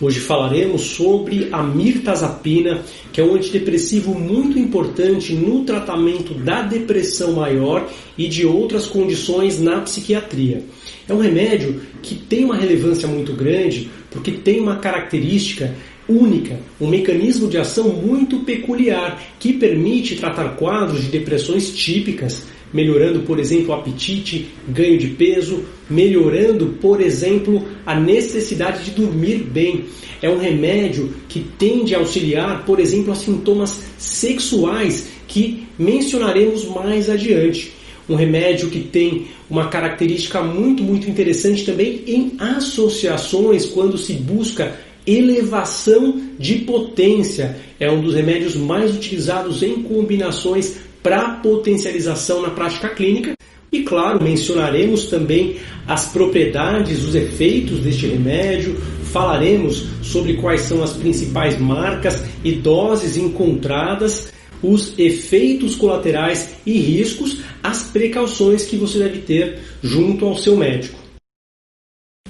Hoje falaremos sobre a mirtazapina, que é um antidepressivo muito importante no tratamento da depressão maior e de outras condições na psiquiatria. É um remédio que tem uma relevância muito grande porque tem uma característica única, um mecanismo de ação muito peculiar que permite tratar quadros de depressões típicas melhorando, por exemplo, o apetite, ganho de peso, melhorando, por exemplo, a necessidade de dormir bem. É um remédio que tende a auxiliar, por exemplo, a sintomas sexuais que mencionaremos mais adiante. Um remédio que tem uma característica muito, muito interessante também em associações, quando se busca elevação de potência. É um dos remédios mais utilizados em combinações para potencialização na prática clínica. E claro, mencionaremos também as propriedades, os efeitos deste remédio, falaremos sobre quais são as principais marcas e doses encontradas, os efeitos colaterais e riscos, as precauções que você deve ter junto ao seu médico.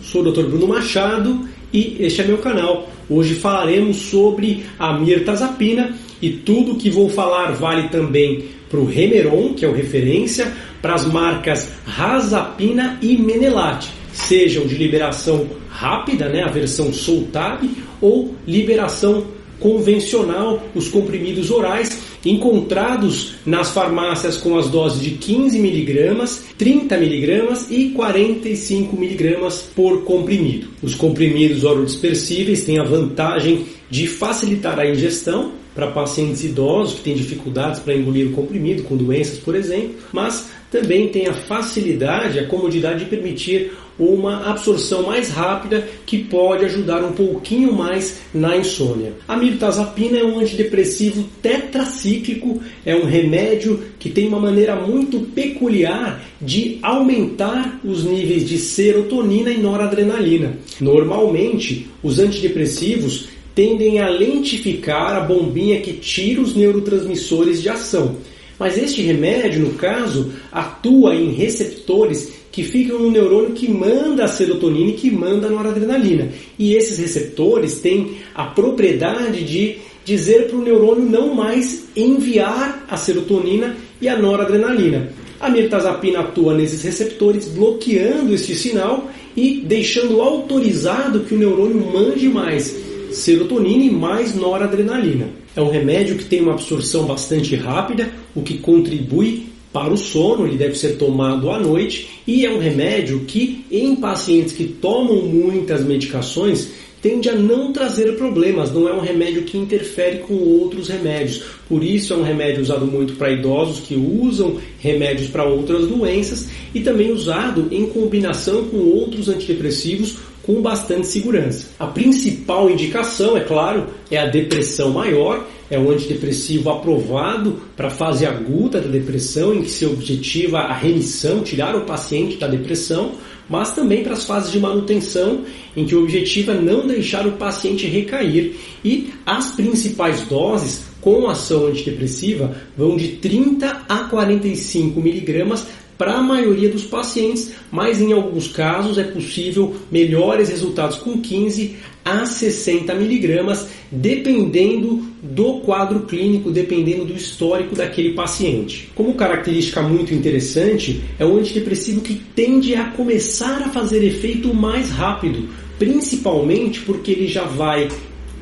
Sou o Dr. Bruno Machado e este é meu canal. Hoje falaremos sobre a mirtazapina e tudo que vou falar vale também para o Remeron, que é o referência, para as marcas Razapina e Menelate, sejam de liberação rápida, né, a versão Soltab, ou liberação convencional, os comprimidos orais, encontrados nas farmácias com as doses de 15 miligramas, 30 miligramas e 45 miligramas por comprimido. Os comprimidos orodispersíveis têm a vantagem de facilitar a ingestão, para pacientes idosos que têm dificuldades para engolir o comprimido, com doenças, por exemplo, mas também tem a facilidade, a comodidade de permitir uma absorção mais rápida que pode ajudar um pouquinho mais na insônia. A mirtazapina é um antidepressivo tetracíclico, é um remédio que tem uma maneira muito peculiar de aumentar os níveis de serotonina e noradrenalina. Normalmente, os antidepressivos tendem a lentificar a bombinha que tira os neurotransmissores de ação. Mas este remédio, no caso, atua em receptores que ficam no neurônio que manda a serotonina e que manda a noradrenalina. E esses receptores têm a propriedade de dizer para o neurônio não mais enviar a serotonina e a noradrenalina. A mirtazapina atua nesses receptores, bloqueando este sinal e deixando autorizado que o neurônio mande mais serotonina e mais noradrenalina. É um remédio que tem uma absorção bastante rápida, o que contribui para o sono, ele deve ser tomado à noite e é um remédio que em pacientes que tomam muitas medicações tende a não trazer problemas, não é um remédio que interfere com outros remédios. Por isso é um remédio usado muito para idosos que usam remédios para outras doenças e também usado em combinação com outros antidepressivos com bastante segurança. A principal indicação, é claro, é a depressão maior, é um antidepressivo aprovado para a fase aguda da depressão, em que se objetiva a remissão, tirar o paciente da depressão, mas também para as fases de manutenção, em que o objetivo é não deixar o paciente recair. E as principais doses com ação antidepressiva vão de 30 a 45 miligramas para a maioria dos pacientes, mas em alguns casos é possível melhores resultados com 15 a 60 miligramas, dependendo do quadro clínico, dependendo do histórico daquele paciente. Como característica muito interessante, é um antidepressivo que tende a começar a fazer efeito mais rápido, principalmente porque ele já vai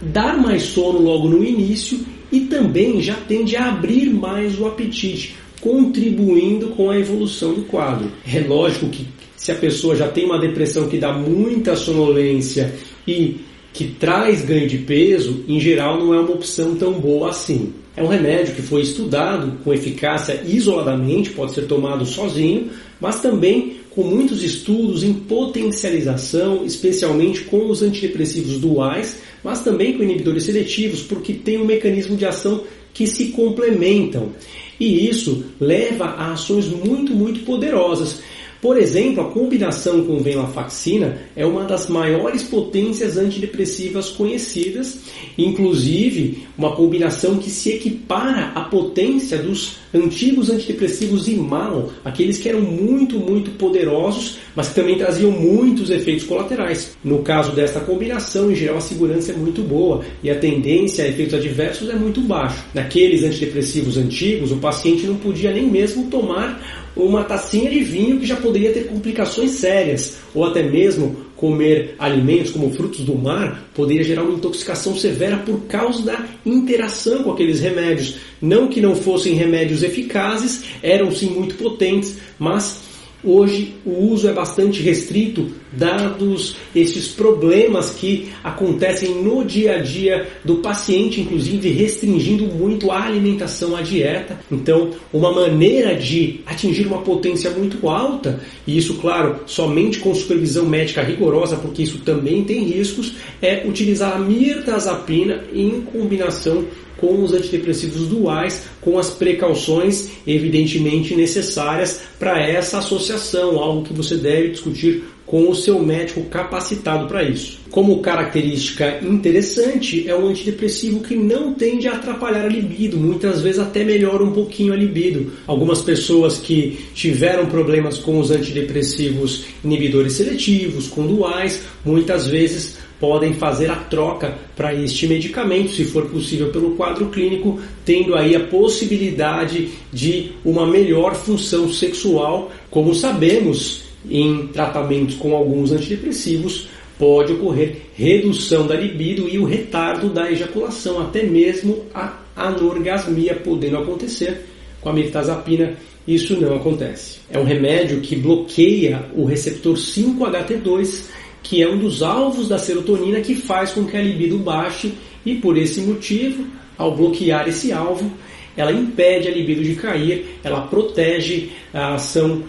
dar mais sono logo no início e também já tende a abrir mais o apetite contribuindo com a evolução do quadro. É lógico que se a pessoa já tem uma depressão que dá muita sonolência e que traz ganho de peso, em geral não é uma opção tão boa assim. É um remédio que foi estudado com eficácia isoladamente, pode ser tomado sozinho, mas também com muitos estudos em potencialização, especialmente com os antidepressivos duais, mas também com inibidores seletivos, porque tem um mecanismo de ação que se complementam. E isso leva a ações muito, muito poderosas. Por exemplo, a combinação com venlafaxina é uma das maiores potências antidepressivas conhecidas, inclusive uma combinação que se equipara à potência dos antigos antidepressivos Imal, aqueles que eram muito, muito poderosos, mas que também traziam muitos efeitos colaterais. No caso desta combinação, em geral a segurança é muito boa e a tendência a efeitos adversos é muito baixa. Naqueles antidepressivos antigos, o paciente não podia nem mesmo tomar uma tacinha de vinho que já poderia ter complicações sérias, ou até mesmo comer alimentos como frutos do mar poderia gerar uma intoxicação severa por causa da interação com aqueles remédios. Não que não fossem remédios eficazes, eram sim muito potentes, mas Hoje o uso é bastante restrito, dados esses problemas que acontecem no dia a dia do paciente, inclusive restringindo muito a alimentação, a dieta. Então, uma maneira de atingir uma potência muito alta, e isso, claro, somente com supervisão médica rigorosa, porque isso também tem riscos, é utilizar a mirtazapina em combinação com os antidepressivos duais, com as precauções evidentemente necessárias para essa associação, algo que você deve discutir com o seu médico capacitado para isso. Como característica interessante, é um antidepressivo que não tende a atrapalhar a libido, muitas vezes até melhora um pouquinho a libido. Algumas pessoas que tiveram problemas com os antidepressivos inibidores seletivos, com duais, muitas vezes podem fazer a troca para este medicamento, se for possível pelo quadro clínico, tendo aí a possibilidade de uma melhor função sexual. Como sabemos, em tratamentos com alguns antidepressivos, pode ocorrer redução da libido e o retardo da ejaculação, até mesmo a anorgasmia podendo acontecer. Com a mirtazapina isso não acontece. É um remédio que bloqueia o receptor 5-HT2 que é um dos alvos da serotonina que faz com que a libido baixe e por esse motivo, ao bloquear esse alvo, ela impede a libido de cair, ela protege a ação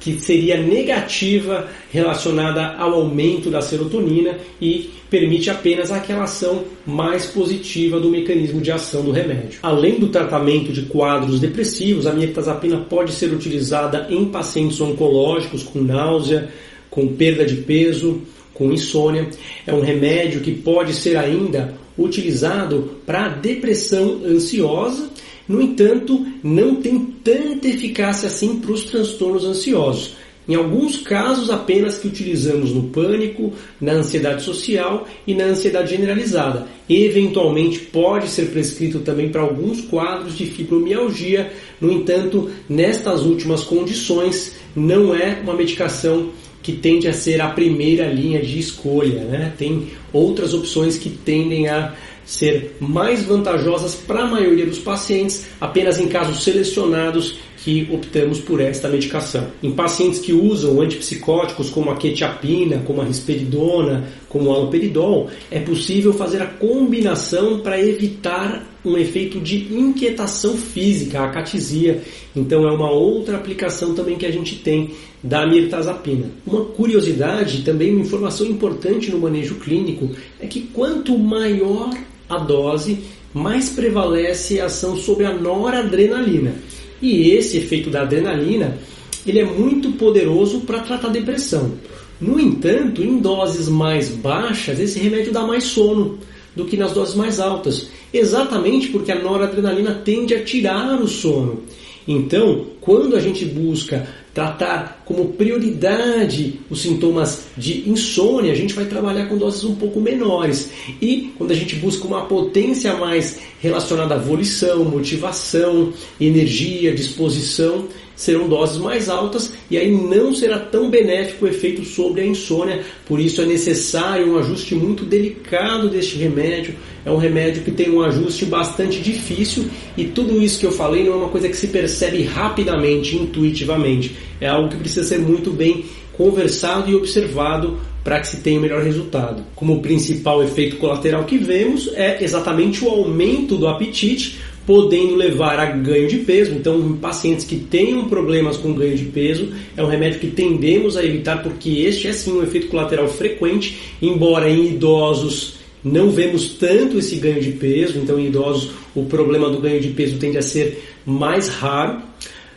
que seria negativa relacionada ao aumento da serotonina e permite apenas aquela ação mais positiva do mecanismo de ação do remédio. Além do tratamento de quadros depressivos, a mirtazapina pode ser utilizada em pacientes oncológicos com náusea, com perda de peso, com insônia. É um remédio que pode ser ainda utilizado para depressão ansiosa. No entanto, não tem tanta eficácia assim para os transtornos ansiosos. Em alguns casos, apenas que utilizamos no pânico, na ansiedade social e na ansiedade generalizada. Eventualmente, pode ser prescrito também para alguns quadros de fibromialgia. No entanto, nestas últimas condições, não é uma medicação que tende a ser a primeira linha de escolha. Né? Tem outras opções que tendem a ser mais vantajosas para a maioria dos pacientes, apenas em casos selecionados que optamos por esta medicação. Em pacientes que usam antipsicóticos como a quetiapina, como a risperidona, como o haloperidol, é possível fazer a combinação para evitar um efeito de inquietação física, a acatisia. Então é uma outra aplicação também que a gente tem da mirtazapina. Uma curiosidade, também uma informação importante no manejo clínico, é que quanto maior a dose, mais prevalece a ação sobre a noradrenalina. E esse efeito da adrenalina, ele é muito poderoso para tratar depressão. No entanto, em doses mais baixas, esse remédio dá mais sono do que nas doses mais altas, exatamente porque a noradrenalina tende a tirar o sono. Então, quando a gente busca tratar como prioridade os sintomas de insônia, a gente vai trabalhar com doses um pouco menores. E quando a gente busca uma potência mais relacionada à volição, motivação, energia, disposição, serão doses mais altas e aí não será tão benéfico o efeito sobre a insônia. Por isso é necessário um ajuste muito delicado deste remédio. É um remédio que tem um ajuste bastante difícil e tudo isso que eu falei não é uma coisa que se percebe rapidamente, intuitivamente. É algo que precisa ser muito bem conversado e observado para que se tenha o melhor resultado. Como principal efeito colateral que vemos é exatamente o aumento do apetite, podendo levar a ganho de peso. Então, em pacientes que tenham problemas com ganho de peso, é um remédio que tendemos a evitar porque este é sim um efeito colateral frequente, embora em idosos não vemos tanto esse ganho de peso, então em idosos o problema do ganho de peso tende a ser mais raro,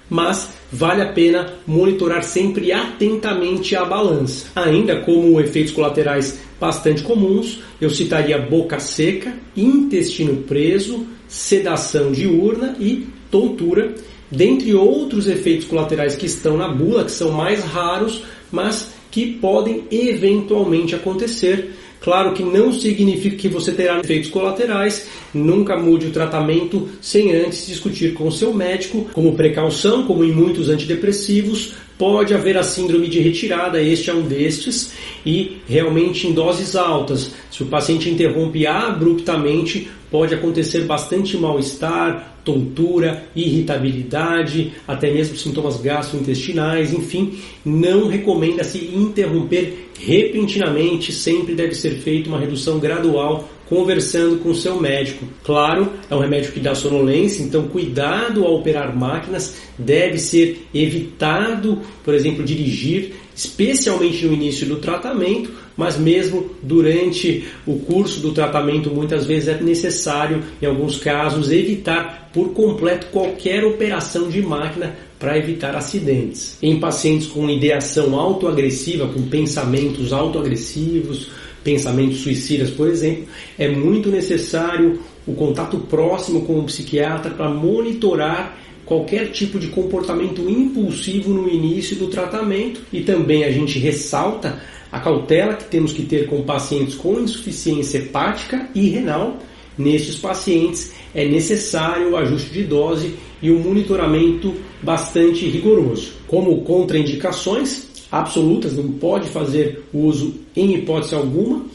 mas vale a pena monitorar sempre atentamente a balança. Ainda como efeitos colaterais bastante comuns, eu citaria boca seca, intestino preso, sedação diurna e tontura, dentre outros efeitos colaterais que estão na bula, que são mais raros, mas que podem eventualmente acontecer Claro que não significa que você terá efeitos colaterais, nunca mude o tratamento sem antes discutir com o seu médico. Como precaução, como em muitos antidepressivos, pode haver a síndrome de retirada, este é um destes, e realmente em doses altas. Se o paciente interrompe abruptamente, pode acontecer bastante mal-estar, tontura, irritabilidade, até mesmo sintomas gastrointestinais, enfim, não recomenda-se interromper repentinamente, sempre deve ser feita uma redução gradual conversando com o seu médico. Claro, é um remédio que dá sonolência, então cuidado ao operar máquinas, deve ser evitado, por exemplo, dirigir, especialmente no início do tratamento, mas mesmo durante o curso do tratamento, muitas vezes é necessário, em alguns casos, evitar por completo qualquer operação de máquina para evitar acidentes. Em pacientes com ideação autoagressiva, com pensamentos autoagressivos, pensamentos suicidas, por exemplo, é muito necessário o contato próximo com o psiquiatra para monitorar qualquer tipo de comportamento impulsivo no início do tratamento e também a gente ressalta a cautela que temos que ter com pacientes com insuficiência hepática e renal. Nestes pacientes é necessário o ajuste de dose e um monitoramento bastante rigoroso. Como contraindicações absolutas, não pode fazer uso em hipótese alguma.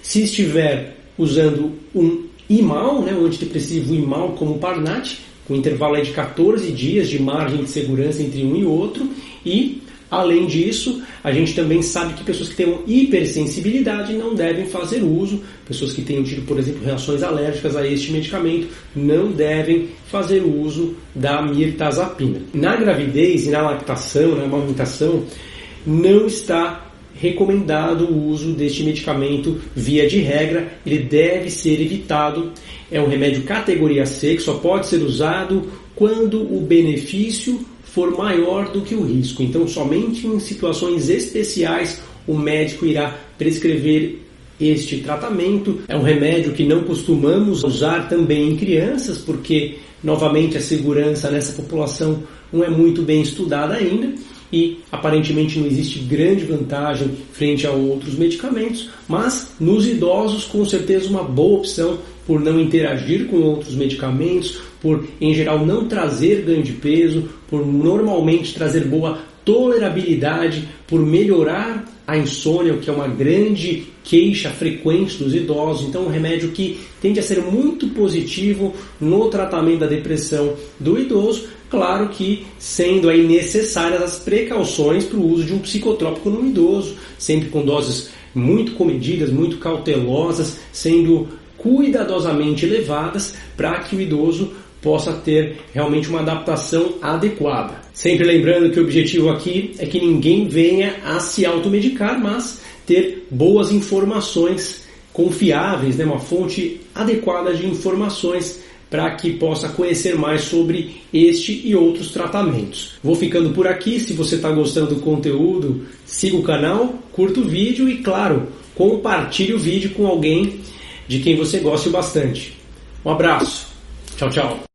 Se estiver usando um IMAL, né, um antidepressivo IMAL como o Parnat, com intervalo de 14 dias de margem de segurança entre um e outro, e Além disso, a gente também sabe que pessoas que tenham hipersensibilidade não devem fazer uso, pessoas que tenham tido, por exemplo, reações alérgicas a este medicamento não devem fazer uso da mirtazapina. Na gravidez e na lactação, na amamentação, não está recomendado o uso deste medicamento via de regra, ele deve ser evitado. É um remédio categoria C que só pode ser usado quando o benefício for maior do que o risco. Então, somente em situações especiais o médico irá prescrever este tratamento. É um remédio que não costumamos usar também em crianças, porque, novamente, a segurança nessa população não é muito bem estudada ainda e aparentemente não existe grande vantagem frente a outros medicamentos, mas nos idosos com certeza uma boa opção por não interagir com outros medicamentos, por em geral não trazer ganho de peso, por normalmente trazer boa tolerabilidade, por melhorar a insônia, que é uma grande queixa frequente dos idosos. Então, um remédio que tende a ser muito positivo no tratamento da depressão do idoso, Claro que sendo aí necessárias as precauções para o uso de um psicotrópico no idoso, sempre com doses muito comedidas, muito cautelosas, sendo cuidadosamente levadas para que o idoso possa ter realmente uma adaptação adequada. Sempre lembrando que o objetivo aqui é que ninguém venha a se automedicar, mas ter boas informações confiáveis, né? uma fonte adequada de informações para que possa conhecer mais sobre este e outros tratamentos. Vou ficando por aqui. Se você está gostando do conteúdo, siga o canal, curta o vídeo e, claro, compartilhe o vídeo com alguém de quem você goste bastante. Um abraço. Tchau, tchau.